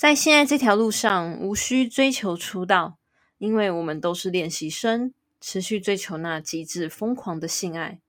在现在这条路上，无需追求出道，因为我们都是练习生，持续追求那极致疯狂的性爱。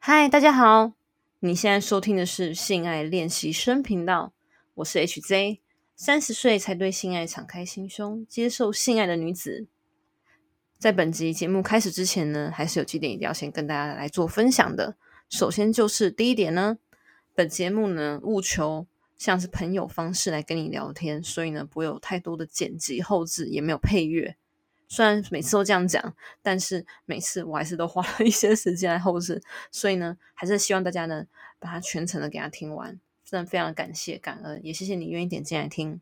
嗨，大家好，你现在收听的是性爱练习生频道，我是 HZ，三十岁才对性爱敞开心胸，接受性爱的女子。在本集节目开始之前呢，还是有几点一定要先跟大家来做分享的。首先就是第一点呢，本节目呢务求。像是朋友方式来跟你聊天，所以呢不会有太多的剪辑后置，也没有配乐。虽然每次都这样讲，但是每次我还是都花了一些时间来后置，所以呢还是希望大家呢把它全程的给它听完，真的非常感谢感恩，也谢谢你愿意点进来听。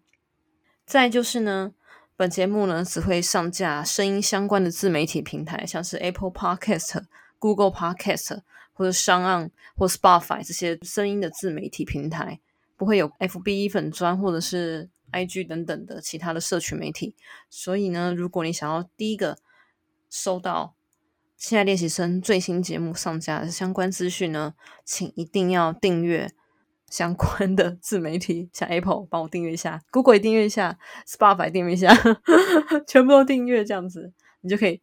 再就是呢，本节目呢只会上架声音相关的自媒体平台，像是 Apple Podcast、Google Podcast 或者商岸或 Spotify 这些声音的自媒体平台。不会有 F B 粉专或者是 I G 等等的其他的社群媒体，所以呢，如果你想要第一个收到现在练习生最新节目上架的相关资讯呢，请一定要订阅相关的自媒体，像 Apple 帮我订阅一下，Google 也订阅一下，Spotify 订阅一下，全部都订阅，这样子你就可以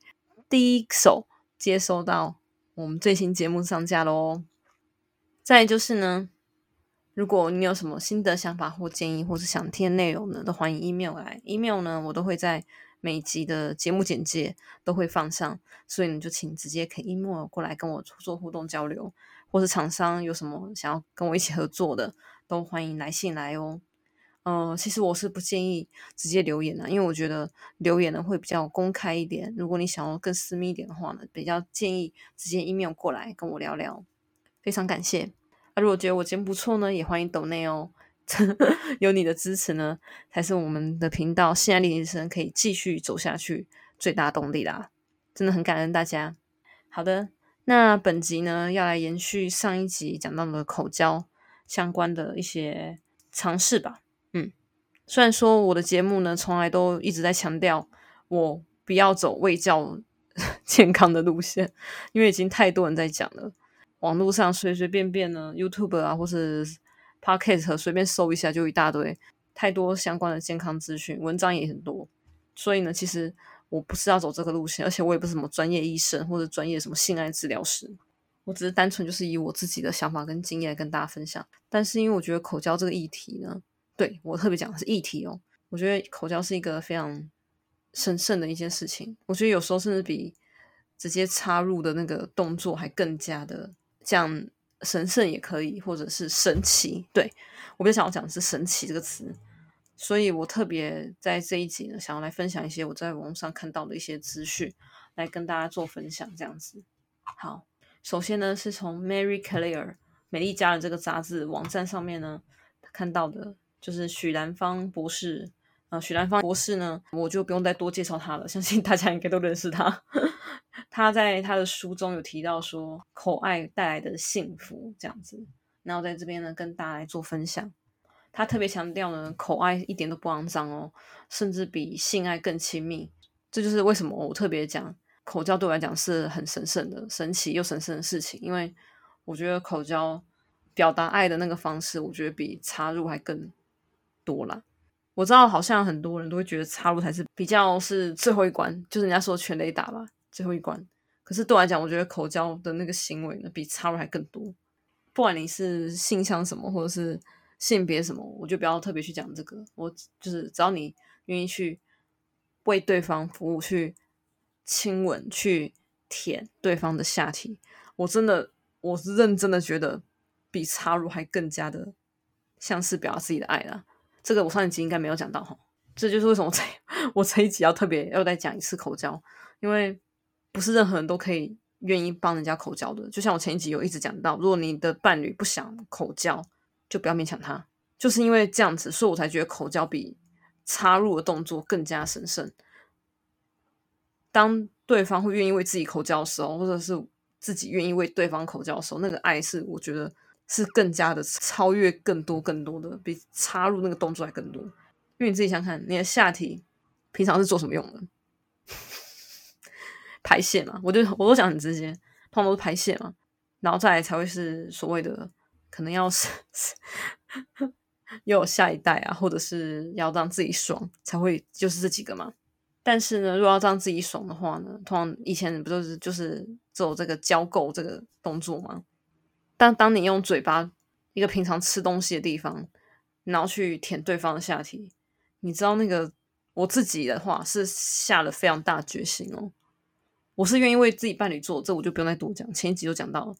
第一手接收到我们最新节目上架喽。再就是呢。如果你有什么新的想法或建议，或是想听的内容呢，都欢迎 email 来。email 呢，我都会在每集的节目简介都会放上，所以你就请直接可以 email 过来跟我做互动交流，或是厂商有什么想要跟我一起合作的，都欢迎来信来哦。呃，其实我是不建议直接留言的，因为我觉得留言呢会比较公开一点。如果你想要更私密一点的话呢，比较建议直接 email 过来跟我聊聊。非常感谢。那如果觉得我节目不错呢，也欢迎抖内哦。有你的支持呢，才是我们的频道现在练习生可以继续走下去最大动力啦。真的很感恩大家。好的，那本集呢要来延续上一集讲到的口交相关的一些尝试吧。嗯，虽然说我的节目呢从来都一直在强调我不要走卫教 健康的路线，因为已经太多人在讲了。网络上随随便便呢，YouTube 啊，或是 Podcast 随便搜一下就一大堆，太多相关的健康资讯，文章也很多。所以呢，其实我不是要走这个路线，而且我也不是什么专业医生或者专业什么性爱治疗师，我只是单纯就是以我自己的想法跟经验跟大家分享。但是因为我觉得口交这个议题呢，对我特别讲的是议题哦，我觉得口交是一个非常神圣的一件事情，我觉得有时候甚至比直接插入的那个动作还更加的。讲神圣也可以，或者是神奇。对我比较想要讲的是“神奇”这个词，所以我特别在这一集呢，想要来分享一些我在网上看到的一些资讯，来跟大家做分享。这样子，好，首先呢，是从 Mary Claire 美丽家人这个杂志网站上面呢看到的，就是许兰芳博士。呃，许兰芳博士呢，我就不用再多介绍他了，相信大家应该都认识他。他在他的书中有提到说，口爱带来的幸福这样子，然后在这边呢跟大家来做分享。他特别强调呢，口爱一点都不肮脏哦，甚至比性爱更亲密。这就是为什么我特别讲口交对我来讲是很神圣的、神奇又神圣的事情，因为我觉得口交表达爱的那个方式，我觉得比插入还更多啦。我知道好像很多人都会觉得插入才是比较是最后一关，就是人家说全雷打吧。最后一关，可是对我来讲，我觉得口交的那个行为呢，比插入还更多。不管你是性向什么，或者是性别什么，我就不要特别去讲这个。我就是只要你愿意去为对方服务，去亲吻，去舔对方的下体，我真的我是认真的觉得比插入还更加的像是表达自己的爱啦。这个我上一集应该没有讲到哈，这就是为什么我这 我这一集要特别要再讲一次口交，因为。不是任何人都可以愿意帮人家口交的，就像我前一集有一直讲到，如果你的伴侣不想口交，就不要勉强他。就是因为这样子，所以我才觉得口交比插入的动作更加神圣。当对方会愿意为自己口交的时候，或者是自己愿意为对方口交的时候，那个爱是我觉得是更加的超越更多更多的，比插入那个动作还更多。因为你自己想想，你的下体平常是做什么用的？排泄嘛，我就我都讲很直接，通常都是排泄嘛，然后再才会是所谓的可能要 是又有下一代啊，或者是要让自己爽才会，就是这几个嘛。但是呢，如果要让自己爽的话呢，通常以前不都是就是做这个交媾这个动作吗？但当你用嘴巴一个平常吃东西的地方，然后去舔对方的下体，你知道那个我自己的话是下了非常大决心哦。我是愿意为自己伴侣做，这我就不用再多讲，前一集就讲到了。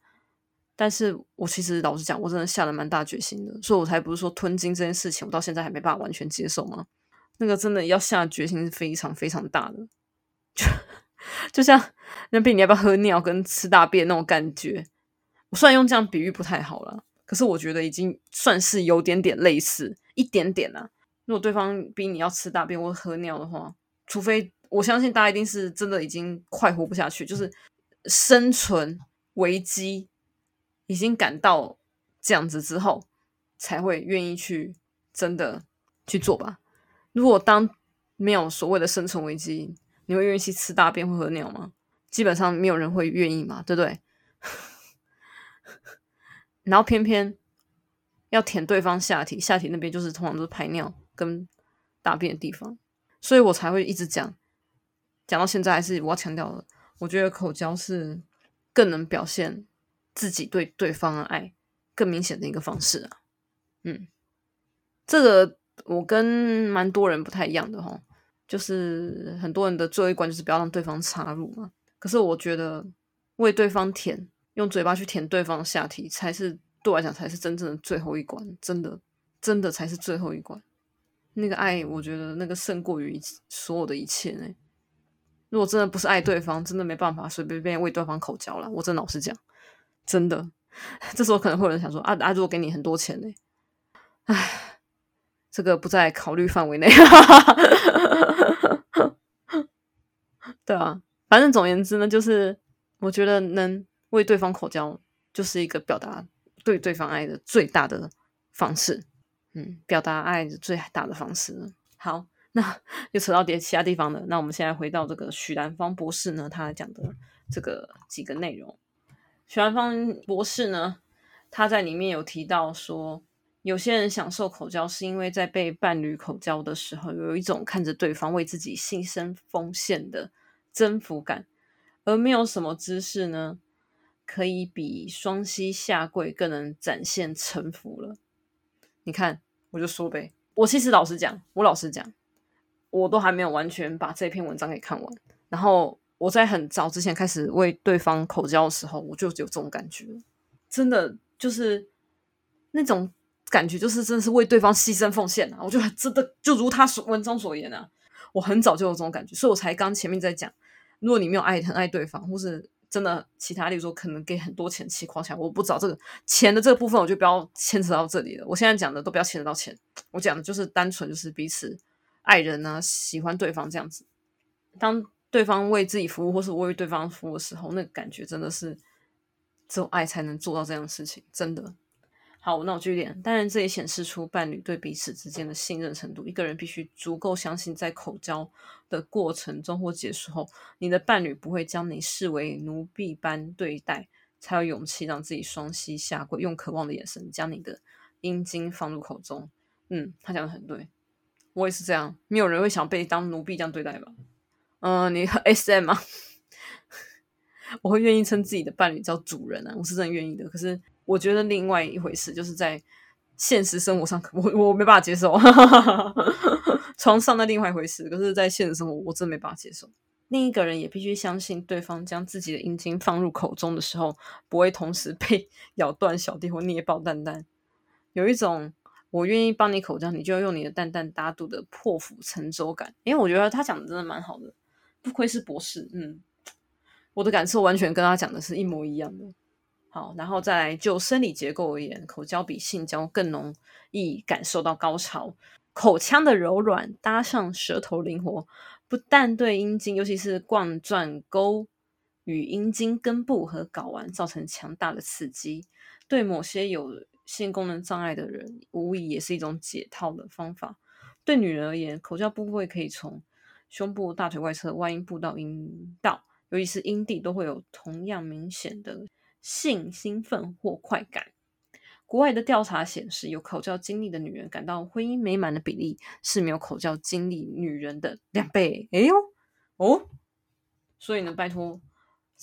但是我其实老实讲，我真的下了蛮大决心的，所以我才不是说吞金这件事情，我到现在还没办法完全接受吗？那个真的要下决心是非常非常大的，就就像那比你要不要喝尿跟吃大便那种感觉。我虽然用这样比喻不太好了，可是我觉得已经算是有点点类似一点点啊。如果对方逼你要吃大便或喝尿的话，除非我相信大家一定是真的已经快活不下去，就是生存危机已经感到这样子之后，才会愿意去真的去做吧。如果当没有所谓的生存危机，你会愿意去吃大便或喝尿吗？基本上没有人会愿意嘛，对不对？然后偏偏要舔对方下体，下体那边就是通常都是排尿跟大便的地方，所以我才会一直讲，讲到现在还是我要强调的，我觉得口交是更能表现自己对对方的爱更明显的一个方式啊。嗯，这个。我跟蛮多人不太一样的哈，就是很多人的最后一关就是不要让对方插入嘛。可是我觉得为对方舔，用嘴巴去舔对方的下体，才是对我来讲才是真正的最后一关，真的真的才是最后一关。那个爱，我觉得那个胜过于所有的一切呢。如果真的不是爱对方，真的没办法随随便便为对方口交了。我真的老实讲，真的。这时候可能会有人想说啊啊，如果给你很多钱呢？唉。这个不在考虑范围内，对啊，反正总言之呢，就是我觉得能为对方口交，就是一个表达对对方爱的最大的方式，嗯，表达爱的最大的方式。好，那又扯到点其他地方了。那我们现在回到这个许兰芳博士呢，他讲的这个几个内容。许兰芳博士呢，他在里面有提到说。有些人享受口交，是因为在被伴侣口交的时候，有一种看着对方为自己牺牲奉献的征服感，而没有什么姿势呢，可以比双膝下跪更能展现臣服了。你看，我就说呗，我其实老实讲，我老实讲，我都还没有完全把这篇文章给看完。然后我在很早之前开始为对方口交的时候，我就有这种感觉，真的就是那种。感觉就是真的是为对方牺牲奉献啊！我觉得真的就如他所文章所言啊，我很早就有这种感觉，所以我才刚前面在讲，如果你没有爱很爱对方，或是真的其他，例如说可能给很多钱起狂起来，我不找这个钱的这个部分，我就不要牵扯到这里了。我现在讲的都不要牵扯到钱，我讲的就是单纯就是彼此爱人啊，喜欢对方这样子。当对方为自己服务，或是为对方服务的时候，那个感觉真的是只有爱才能做到这样的事情，真的。好，那我继续点。当然，这也显示出伴侣对彼此之间的信任程度。一个人必须足够相信，在口交的过程中或结束后，你的伴侣不会将你视为奴婢般对待，才有勇气让自己双膝下跪，用渴望的眼神将你的阴茎放入口中。嗯，他讲的很对，我也是这样。没有人会想被当奴婢这样对待吧？嗯，你 S M 吗？我会愿意称自己的伴侣叫主人啊，我是真的愿意的。可是。我觉得另外一回事，就是在现实生活上，我我没办法接受。床上的另外一回事，可是，在现实生活，我真没办法接受。另一个人也必须相信，对方将自己的阴茎放入口中的时候，不会同时被咬断小弟或捏爆蛋蛋。有一种我愿意帮你口交，你就要用你的蛋蛋打肚的破釜沉舟感。因为我觉得他讲的真的蛮好的，不愧是博士。嗯，我的感受完全跟他讲的是一模一样的。好，然后再来就生理结构而言，口交比性交更容易感受到高潮。口腔的柔软搭上舌头灵活，不但对阴茎，尤其是冠状沟与阴茎根部和睾丸造成强大的刺激，对某些有性功能障碍的人，无疑也是一种解套的方法。对女人而言，口交部位可以从胸部、大腿外侧、外阴部到阴道，尤其是阴蒂，都会有同样明显的。性兴奋或快感，国外的调查显示，有口交经历的女人感到婚姻美满的比例是没有口交经历女人的两倍。哎呦，哦，所以呢，拜托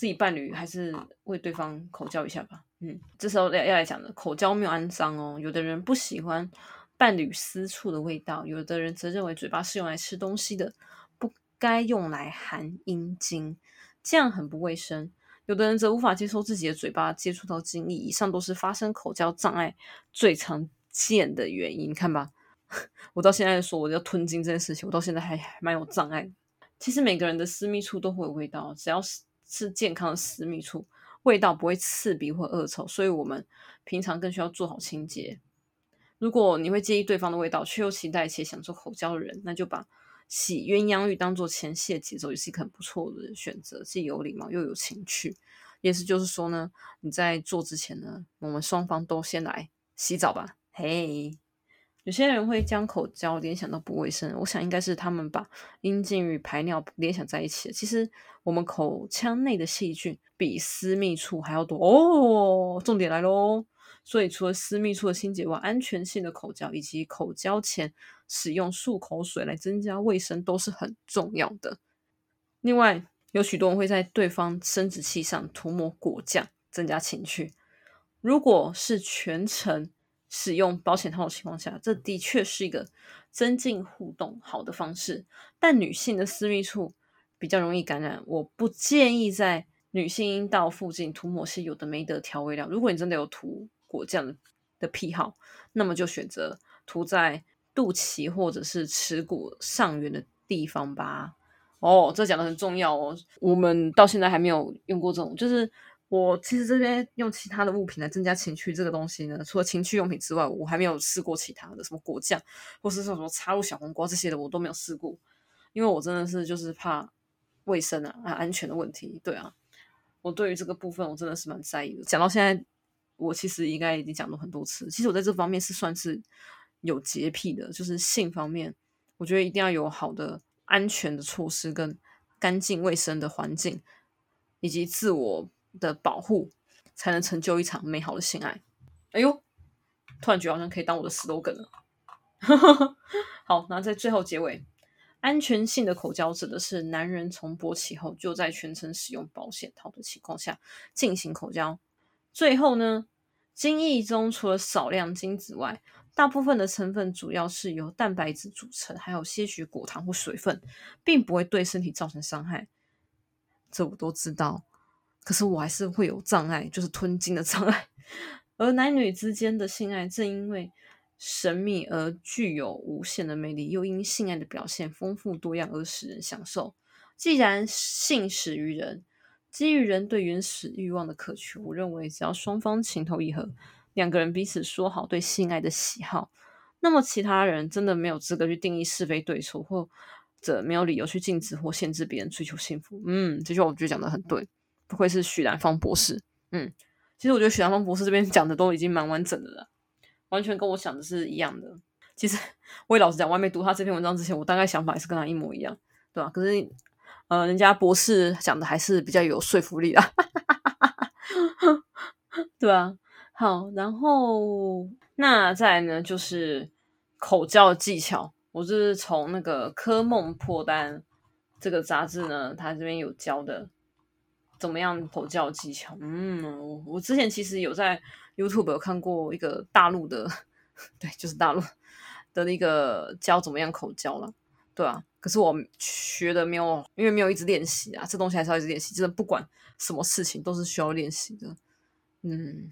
自己伴侣还是为对方口交一下吧。嗯，这时候要要来讲的，口交没有安脏哦。有的人不喜欢伴侣私处的味道，有的人则认为嘴巴是用来吃东西的，不该用来含阴茎，这样很不卫生。有的人则无法接受自己的嘴巴接触到精液，以上都是发生口交障碍最常见的原因。你看吧，我到现在说我要吞精这件事情，我到现在还蛮有障碍。其实每个人的私密处都会有味道，只要是是健康的私密处。味道不会刺鼻或恶臭，所以我们平常更需要做好清洁。如果你会介意对方的味道，却又期待且享受口交的人，那就把洗鸳鸯浴当做前戏的节奏，也是一个很不错的选择，既有礼貌又有情趣。意思就是说呢，你在做之前呢，我们双方都先来洗澡吧。嘿。有些人会将口交联想到不卫生，我想应该是他们把阴茎与排尿联想在一起其实我们口腔内的细菌比私密处还要多哦。重点来喽！所以除了私密处的清洁外，安全性的口交以及口交前使用漱口水来增加卫生都是很重要的。另外，有许多人会在对方生殖器上涂抹果酱，增加情趣。如果是全程。使用保险套的情况下，这的确是一个增进互动好的方式。但女性的私密处比较容易感染，我不建议在女性阴道附近涂抹些有的没的调味料。如果你真的有涂果酱的癖好，那么就选择涂在肚脐或者是耻骨上缘的地方吧。哦，这讲的很重要哦。我们到现在还没有用过这种，就是。我其实这边用其他的物品来增加情趣，这个东西呢，除了情趣用品之外，我还没有试过其他的，什么果酱，或是说什么插入小黄瓜这些的，我都没有试过，因为我真的是就是怕卫生啊、安全的问题。对啊，我对于这个部分我真的是蛮在意的。讲到现在，我其实应该已经讲了很多次，其实我在这方面是算是有洁癖的，就是性方面，我觉得一定要有好的安全的措施跟干净卫生的环境，以及自我。的保护才能成就一场美好的性爱。哎呦，突然觉得好像可以当我的 slogan 了。好，那在最后结尾，安全性的口交指的是男人从勃起后就在全程使用保险套的情况下进行口交。最后呢，精液中除了少量精子外，大部分的成分主要是由蛋白质组成，还有些许果糖或水分，并不会对身体造成伤害。这我都知道。可是我还是会有障碍，就是吞金的障碍。而男女之间的性爱正因为神秘而具有无限的魅力，又因性爱的表现丰富多样而使人享受。既然性始于人，基于人对原始欲望的渴求，我认为只要双方情投意合，两个人彼此说好对性爱的喜好，那么其他人真的没有资格去定义是非对错，或者没有理由去禁止或限制别人追求幸福。嗯，这句话我觉得讲的很对。不愧是许兰芳博士，嗯，其实我觉得许兰芳博士这边讲的都已经蛮完整的了，完全跟我想的是一样的。其实我也老实讲，我还没读他这篇文章之前，我大概想法也是跟他一模一样，对吧？可是，呃，人家博士讲的还是比较有说服力的，对吧？好，然后那再来呢，就是口交技巧，我是从那个科梦破单这个杂志呢，他这边有教的。怎么样口交技巧？嗯，我我之前其实有在 YouTube 有看过一个大陆的，对，就是大陆的一个教怎么样口交了，对啊。可是我学的没有，因为没有一直练习啊，这东西还是要一直练习。真的不管什么事情都是需要练习的。嗯，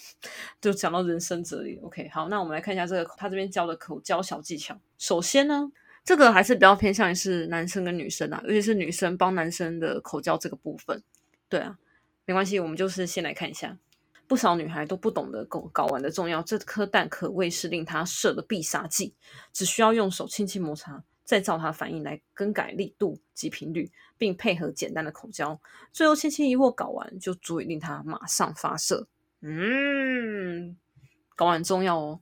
就讲到人生哲理。OK，好，那我们来看一下这个他这边教的口交小技巧。首先呢。这个还是比较偏向于是男生跟女生啊，尤其是女生帮男生的口交这个部分。对啊，没关系，我们就是先来看一下。不少女孩都不懂得睾睾丸的重要，这颗蛋可谓是令她射的必杀技。只需要用手轻轻摩擦，再照它反应来更改力度及频率，并配合简单的口交，最后轻轻一握睾丸，就足以令它马上发射。嗯，睾丸重要哦。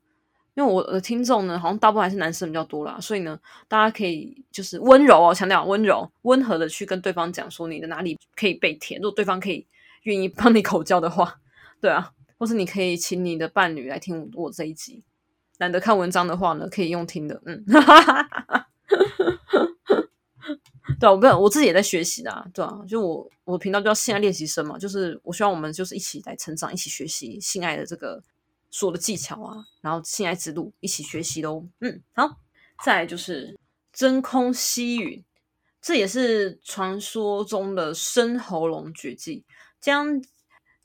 因为我的听众呢，好像大部分还是男生比较多啦，所以呢，大家可以就是温柔哦，强调温柔、温和的去跟对方讲说你的哪里可以被舔，如果对方可以愿意 帮你口交的话，对啊，或是你可以请你的伴侣来听我这一集。懒得看文章的话呢，可以用听的。嗯，对啊，我不，我自己也在学习的，对啊，就我我频道叫性爱练习生嘛，就是我希望我们就是一起来成长，一起学习性爱的这个所有的技巧啊，然后性爱之路一起学习喽。嗯，好，再来就是真空吸吮，这也是传说中的深喉咙绝技，将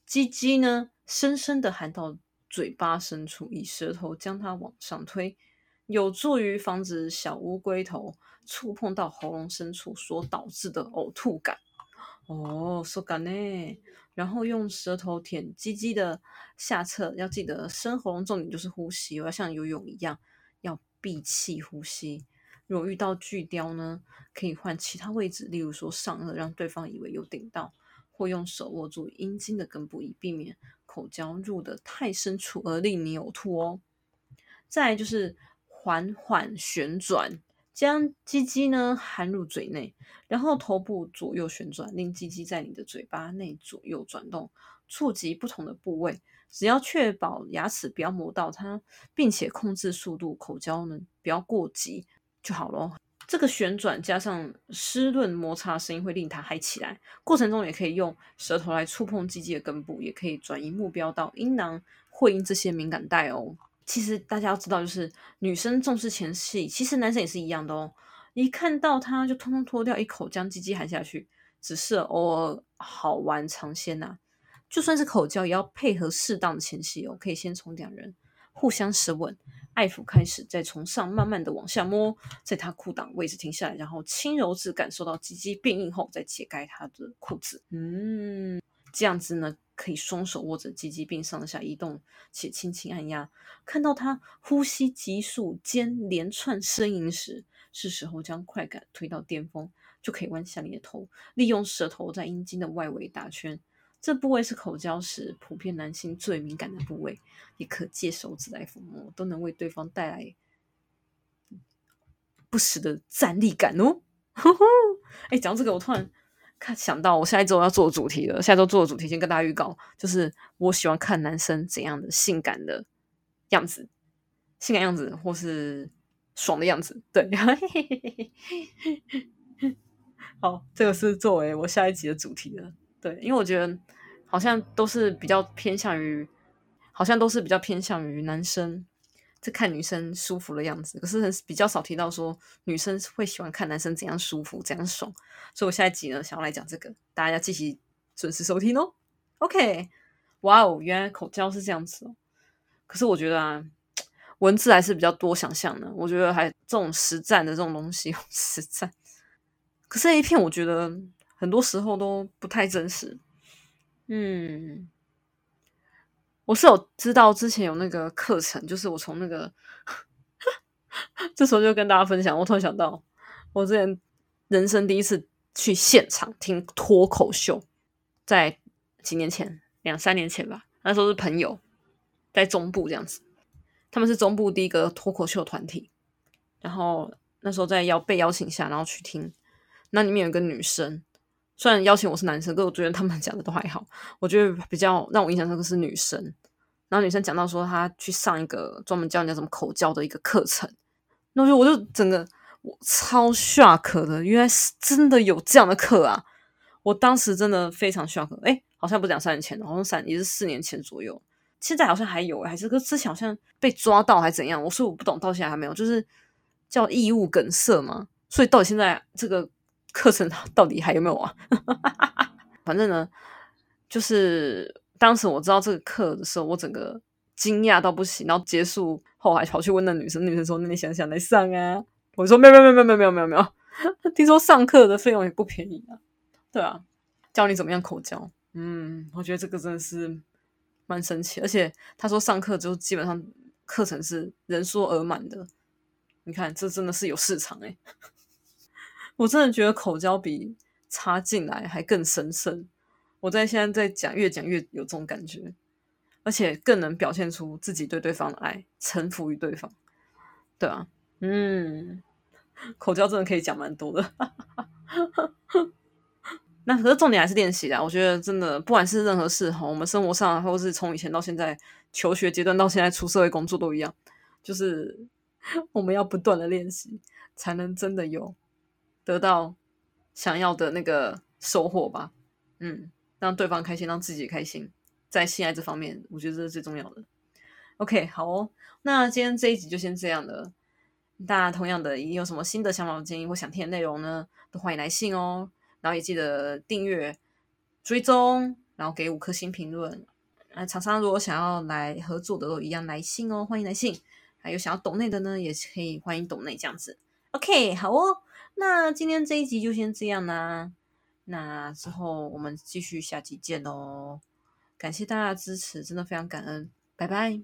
鸡鸡呢深深的含到。嘴巴深处，以舌头将它往上推，有助于防止小乌龟头触碰到喉咙深处所导致的呕吐感。哦，so 感呢。然后用舌头舔鸡鸡的下侧，要记得深喉咙重点就是呼吸，我要像游泳一样，要闭气呼吸。如果遇到巨雕呢，可以换其他位置，例如说上颚，让对方以为有顶到。或用手握住阴茎的根部，以避免口交入的太深处而令你呕吐哦。再就是缓缓旋转，将鸡鸡呢含入嘴内，然后头部左右旋转，令鸡鸡在你的嘴巴内左右转动，触及不同的部位。只要确保牙齿不要磨到它，并且控制速度，口交呢不要过急就好咯。这个旋转加上湿润摩擦声音会令它嗨起来。过程中也可以用舌头来触碰鸡鸡的根部，也可以转移目标到阴囊、会阴这些敏感带哦。其实大家要知道，就是女生重视前戏，其实男生也是一样的哦。一看到他就通通脱掉，一口将鸡鸡含下去，只是偶尔好玩尝鲜呐。就算是口交，也要配合适当的前戏哦。可以先从两人互相舌吻。爱抚开始，再从上慢慢的往下摸，在他裤裆位置停下来，然后轻柔至感受到鸡鸡变硬后，再解开他的裤子。嗯，这样子呢，可以双手握着鸡鸡并上下移动，且轻轻按压。看到他呼吸急速间连串呻吟时，是时候将快感推到巅峰，就可以弯下你的头，利用舌头在阴茎的外围打圈。这部位是口交时普遍男性最敏感的部位，也可借手指来抚摸，都能为对方带来不时的站立感哦。哎，讲这个，我突然看想到我下一周要做主题了。下周做的主题先跟大家预告，就是我喜欢看男生怎样的性感的样子，性感样子或是爽的样子。对，好，这个是作为我下一集的主题了。对，因为我觉得好像都是比较偏向于，好像都是比较偏向于男生在看女生舒服的样子，可是很比较少提到说女生会喜欢看男生怎样舒服、怎样爽。所以我下一集呢，想要来讲这个，大家要继续准时收听哦。OK，哇哦，原来口交是这样子哦。可是我觉得啊，文字还是比较多想象的。我觉得还这种实战的这种东西，实战。可是 A 片，我觉得。很多时候都不太真实，嗯，我是有知道之前有那个课程，就是我从那个，这时候就跟大家分享。我突然想到，我之前人生第一次去现场听脱口秀，在几年前，两三年前吧，那时候是朋友在中部这样子，他们是中部第一个脱口秀团体，然后那时候在邀被邀请下，然后去听，那里面有一个女生。虽然邀请我是男生，可我觉得他们讲的都还好。我觉得比较让我印象深刻是女生，然后女生讲到说她去上一个专门教人家怎么口交的一个课程，那就我就整个我超 shock 的，原来是真的有这样的课啊！我当时真的非常 shock，哎，好像不是两三年前，好像三也是四年前左右，现在好像还有，还是个之前好像被抓到还怎样？我说我不懂，到现在还没有，就是叫异物梗塞嘛，所以到底现在这个。课程到底还有没有啊？反正呢，就是当时我知道这个课的时候，我整个惊讶到不行。然后结束后还跑去问那女生，女生说：“那你想想来上啊？”我说：“没有没有没有没有没有没有没有，听说上课的费用也不便宜啊。”对啊，教你怎么样口交。嗯，我觉得这个真的是蛮神奇。而且他说上课就基本上课程是人说额满的。你看，这真的是有市场哎。我真的觉得口交比插进来还更神圣。我在现在在讲，越讲越有这种感觉，而且更能表现出自己对对方的爱，臣服于对方。对啊，嗯，口交真的可以讲蛮多的。那可是重点还是练习啦。我觉得真的，不管是任何事哈，我们生活上，或是从以前到现在求学阶段到现在出社会工作都一样，就是 我们要不断的练习，才能真的有得到想要的那个收获吧。嗯，让对方开心，让自己开心，在性爱这方面，我觉得这是最重要的。OK，好哦，那今天这一集就先这样了。大家同样的，你有什么新的想法、建议或想听的内容呢？都欢迎来信哦。然后也记得订阅、追踪，然后给五颗星评论。那厂商如果想要来合作的，都一样来信哦，欢迎来信。还有想要懂内的呢，也可以欢迎懂内这样子。OK，好哦。那今天这一集就先这样啦。那之后我们继续下集见喽。感谢大家的支持，真的非常感恩。拜拜。